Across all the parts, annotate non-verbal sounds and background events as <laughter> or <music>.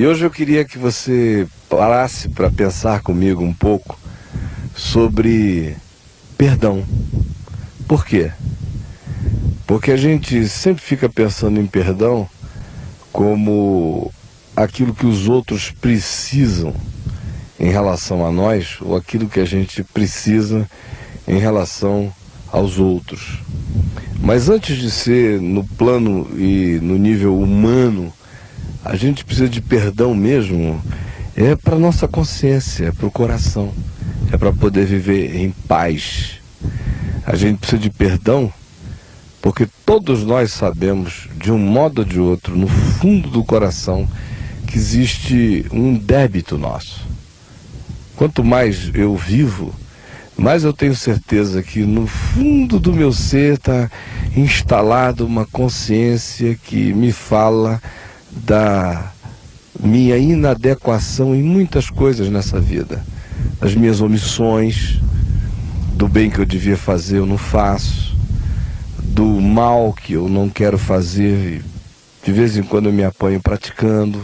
E hoje eu queria que você parasse para pensar comigo um pouco sobre perdão. Por quê? Porque a gente sempre fica pensando em perdão como aquilo que os outros precisam em relação a nós ou aquilo que a gente precisa em relação aos outros. Mas antes de ser no plano e no nível humano, a gente precisa de perdão mesmo, é para nossa consciência, é para o coração, é para poder viver em paz. A gente precisa de perdão porque todos nós sabemos, de um modo ou de outro, no fundo do coração, que existe um débito nosso. Quanto mais eu vivo, mais eu tenho certeza que no fundo do meu ser está instalada uma consciência que me fala da minha inadequação em muitas coisas nessa vida, das minhas omissões, do bem que eu devia fazer eu não faço, do mal que eu não quero fazer, de vez em quando eu me apanho praticando.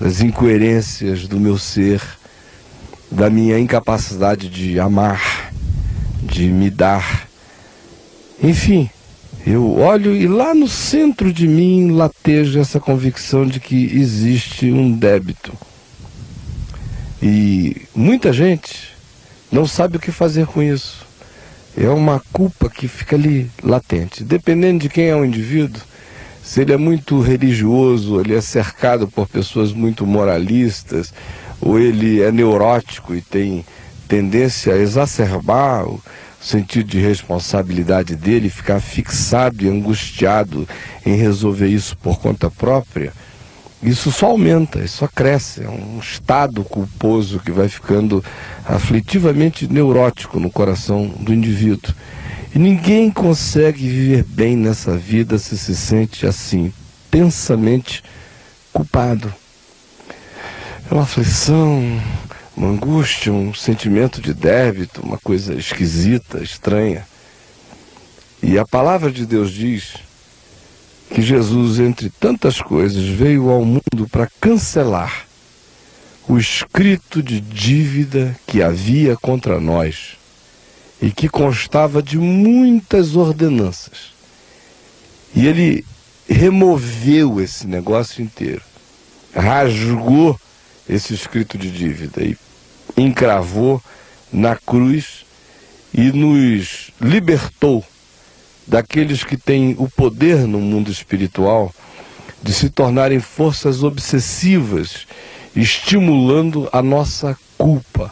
Das incoerências do meu ser, da minha incapacidade de amar, de me dar. Enfim, eu olho e lá no centro de mim lateja essa convicção de que existe um débito. E muita gente não sabe o que fazer com isso. É uma culpa que fica ali latente. Dependendo de quem é o indivíduo, se ele é muito religioso, ele é cercado por pessoas muito moralistas, ou ele é neurótico e tem tendência a exacerbar sentido de responsabilidade dele, ficar fixado e angustiado em resolver isso por conta própria, isso só aumenta, isso só cresce. É um estado culposo que vai ficando aflitivamente neurótico no coração do indivíduo. E ninguém consegue viver bem nessa vida se se sente assim, tensamente culpado. É uma aflição, uma angústia, um sentimento de débito, uma coisa esquisita, estranha. E a palavra de Deus diz que Jesus, entre tantas coisas, veio ao mundo para cancelar o escrito de dívida que havia contra nós e que constava de muitas ordenanças. E ele removeu esse negócio inteiro, rasgou esse escrito de dívida e encravou na cruz e nos libertou daqueles que têm o poder no mundo espiritual de se tornarem forças obsessivas, estimulando a nossa culpa.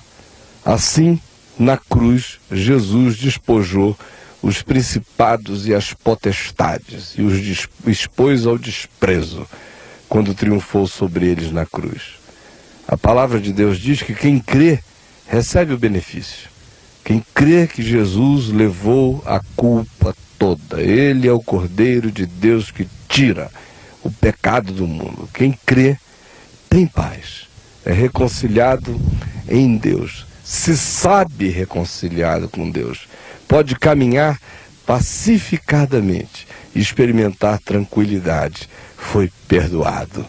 Assim, na cruz, Jesus despojou os principados e as potestades e os expôs ao desprezo quando triunfou sobre eles na cruz. A palavra de Deus diz que quem crê recebe o benefício. Quem crê que Jesus levou a culpa toda, ele é o Cordeiro de Deus que tira o pecado do mundo. Quem crê tem paz, é reconciliado em Deus se sabe reconciliado com Deus, pode caminhar pacificadamente e experimentar tranquilidade, foi perdoado.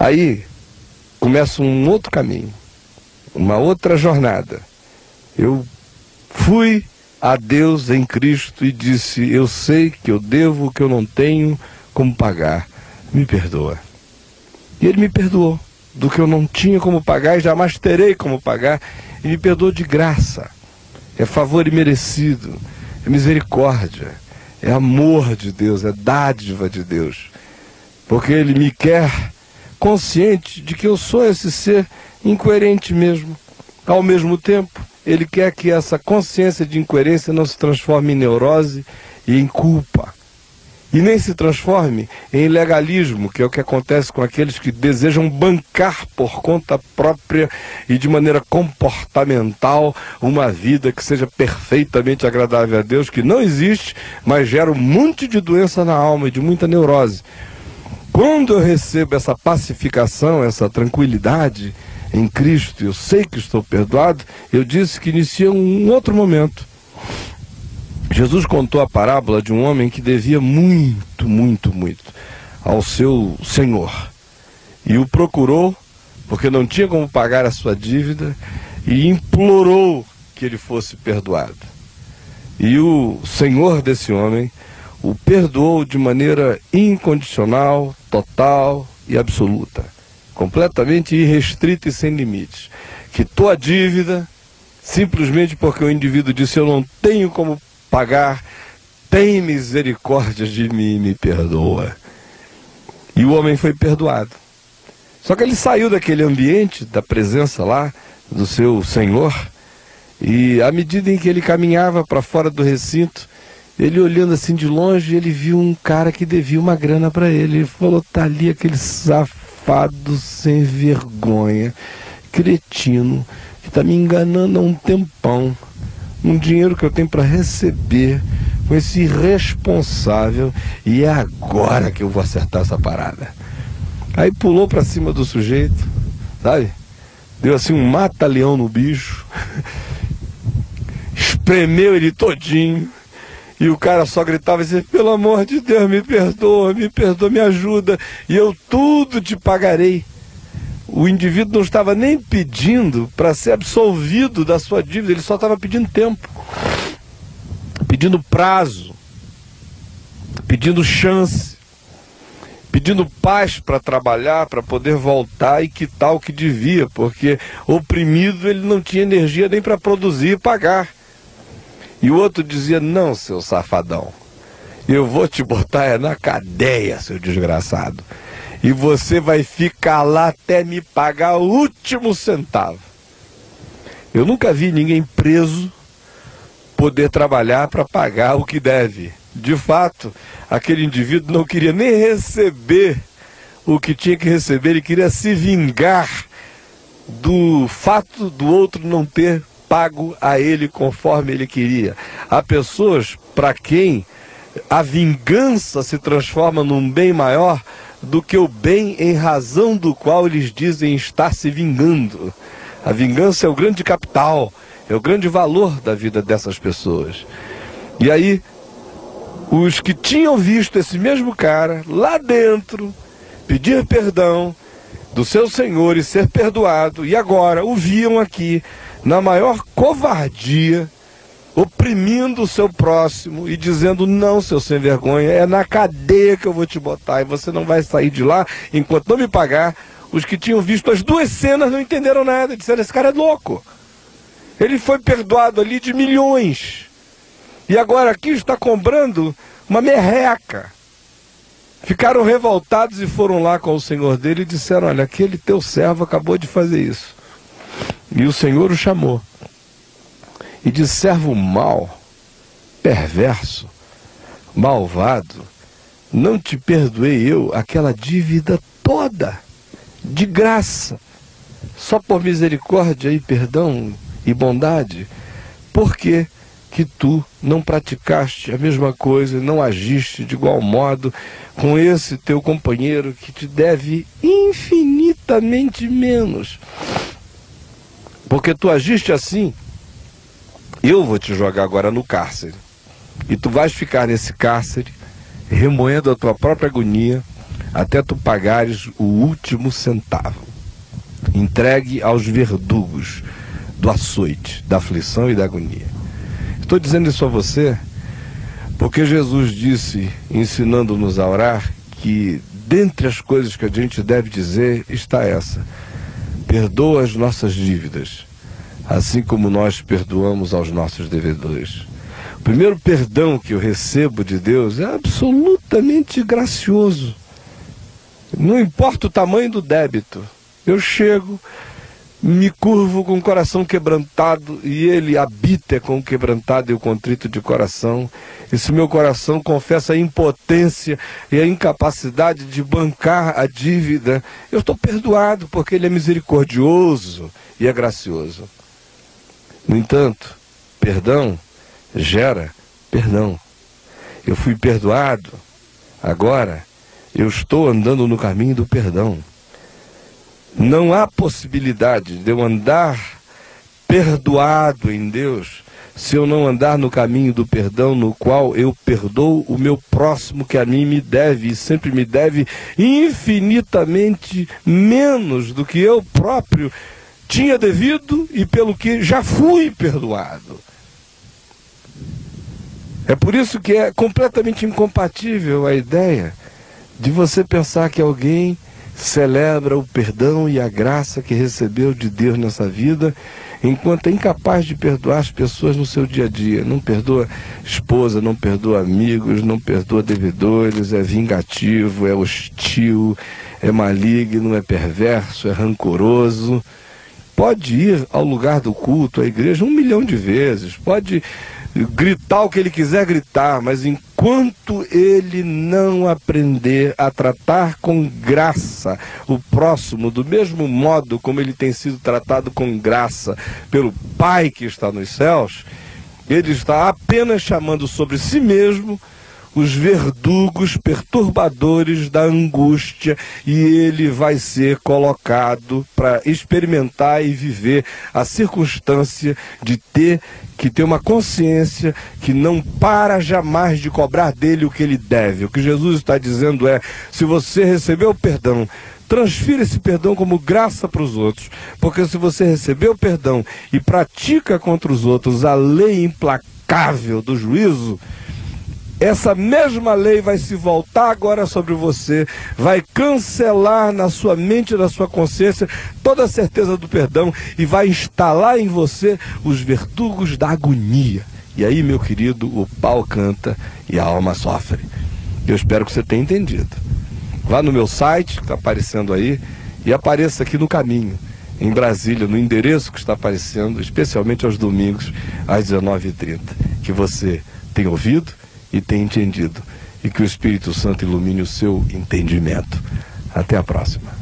Aí começa um outro caminho, uma outra jornada. Eu fui a Deus em Cristo e disse: Eu sei que eu devo o que eu não tenho como pagar, me perdoa. E ele me perdoou do que eu não tinha como pagar e jamais terei como pagar, e me perdoou de graça. É favor imerecido, é misericórdia, é amor de Deus, é dádiva de Deus. Porque Ele me quer consciente de que eu sou esse ser incoerente mesmo. Ao mesmo tempo, Ele quer que essa consciência de incoerência não se transforme em neurose e em culpa e nem se transforme em legalismo, que é o que acontece com aqueles que desejam bancar por conta própria e de maneira comportamental uma vida que seja perfeitamente agradável a Deus, que não existe, mas gera um monte de doença na alma e de muita neurose. Quando eu recebo essa pacificação, essa tranquilidade em Cristo, eu sei que estou perdoado, eu disse que inicia um outro momento Jesus contou a parábola de um homem que devia muito, muito, muito ao seu senhor. e o procurou, porque não tinha como pagar a sua dívida, e implorou que ele fosse perdoado. E o Senhor desse homem o perdoou de maneira incondicional, total e absoluta, completamente irrestrita e sem limites. Quitou a dívida simplesmente porque o indivíduo disse: Eu não tenho como pagar, tem misericórdia de mim e me perdoa. E o homem foi perdoado. Só que ele saiu daquele ambiente, da presença lá do seu Senhor, e à medida em que ele caminhava para fora do recinto, ele olhando assim de longe, ele viu um cara que devia uma grana para ele. Ele falou: tá ali aquele safado sem vergonha, cretino, que está me enganando há um tempão. Um dinheiro que eu tenho para receber com esse irresponsável e é agora que eu vou acertar essa parada. Aí pulou para cima do sujeito, sabe? Deu assim um mata-leão no bicho, <laughs> espremeu ele todinho. E o cara só gritava assim: pelo amor de Deus, me perdoa, me perdoa, me ajuda, e eu tudo te pagarei. O indivíduo não estava nem pedindo para ser absolvido da sua dívida, ele só estava pedindo tempo, pedindo prazo, pedindo chance, pedindo paz para trabalhar, para poder voltar e quitar o que devia, porque oprimido ele não tinha energia nem para produzir e pagar. E o outro dizia: Não, seu safadão, eu vou te botar é na cadeia, seu desgraçado e você vai ficar lá até me pagar o último centavo. Eu nunca vi ninguém preso poder trabalhar para pagar o que deve. De fato, aquele indivíduo não queria nem receber o que tinha que receber, ele queria se vingar do fato do outro não ter pago a ele conforme ele queria. Há pessoas para quem a vingança se transforma num bem maior do que o bem em razão do qual eles dizem estar se vingando. A vingança é o grande capital, é o grande valor da vida dessas pessoas. E aí, os que tinham visto esse mesmo cara lá dentro pedir perdão do seu Senhor e ser perdoado, e agora o viam aqui na maior covardia oprimindo o seu próximo e dizendo: não, seu sem vergonha, é na cadeia que eu vou te botar e você não vai sair de lá enquanto não me pagar. Os que tinham visto as duas cenas não entenderam nada, disseram: esse cara é louco. Ele foi perdoado ali de milhões e agora aqui está cobrando uma merreca. Ficaram revoltados e foram lá com o senhor dele e disseram: Olha, aquele teu servo acabou de fazer isso. E o senhor o chamou e de servo mau, perverso, malvado, não te perdoei eu aquela dívida toda, de graça, só por misericórdia e perdão e bondade, porque que tu não praticaste a mesma coisa, não agiste de igual modo com esse teu companheiro que te deve infinitamente menos. Porque tu agiste assim eu vou te jogar agora no cárcere. E tu vais ficar nesse cárcere, remoendo a tua própria agonia, até tu pagares o último centavo. Entregue aos verdugos do açoite, da aflição e da agonia. Estou dizendo isso a você porque Jesus disse, ensinando-nos a orar, que dentre as coisas que a gente deve dizer está essa: perdoa as nossas dívidas assim como nós perdoamos aos nossos devedores. O primeiro perdão que eu recebo de Deus é absolutamente gracioso. Não importa o tamanho do débito. Eu chego, me curvo com o coração quebrantado e ele habita com o quebrantado e o contrito de coração. E se meu coração confessa a impotência e a incapacidade de bancar a dívida, eu estou perdoado porque ele é misericordioso e é gracioso. No entanto, perdão gera perdão. Eu fui perdoado, agora eu estou andando no caminho do perdão. Não há possibilidade de eu andar perdoado em Deus se eu não andar no caminho do perdão, no qual eu perdoo o meu próximo que a mim me deve e sempre me deve infinitamente menos do que eu próprio tinha devido e pelo que já fui perdoado. É por isso que é completamente incompatível a ideia de você pensar que alguém celebra o perdão e a graça que recebeu de Deus nessa vida, enquanto é incapaz de perdoar as pessoas no seu dia a dia. Não perdoa esposa, não perdoa amigos, não perdoa devedores, é vingativo, é hostil, é maligno, é perverso, é rancoroso. Pode ir ao lugar do culto, à igreja, um milhão de vezes, pode gritar o que ele quiser gritar, mas enquanto ele não aprender a tratar com graça o próximo, do mesmo modo como ele tem sido tratado com graça pelo Pai que está nos céus, ele está apenas chamando sobre si mesmo os verdugos perturbadores da angústia e ele vai ser colocado para experimentar e viver a circunstância de ter que ter uma consciência que não para jamais de cobrar dele o que ele deve. O que Jesus está dizendo é: se você recebeu perdão, transfira esse perdão como graça para os outros. Porque se você recebeu perdão e pratica contra os outros a lei implacável do juízo, essa mesma lei vai se voltar agora sobre você, vai cancelar na sua mente na sua consciência toda a certeza do perdão e vai instalar em você os verdugos da agonia. E aí, meu querido, o pau canta e a alma sofre. Eu espero que você tenha entendido. Vá no meu site, que está aparecendo aí, e apareça aqui no caminho, em Brasília, no endereço que está aparecendo, especialmente aos domingos, às 19h30. Que você tenha ouvido e tenha entendido. E que o Espírito Santo ilumine o seu entendimento. Até a próxima.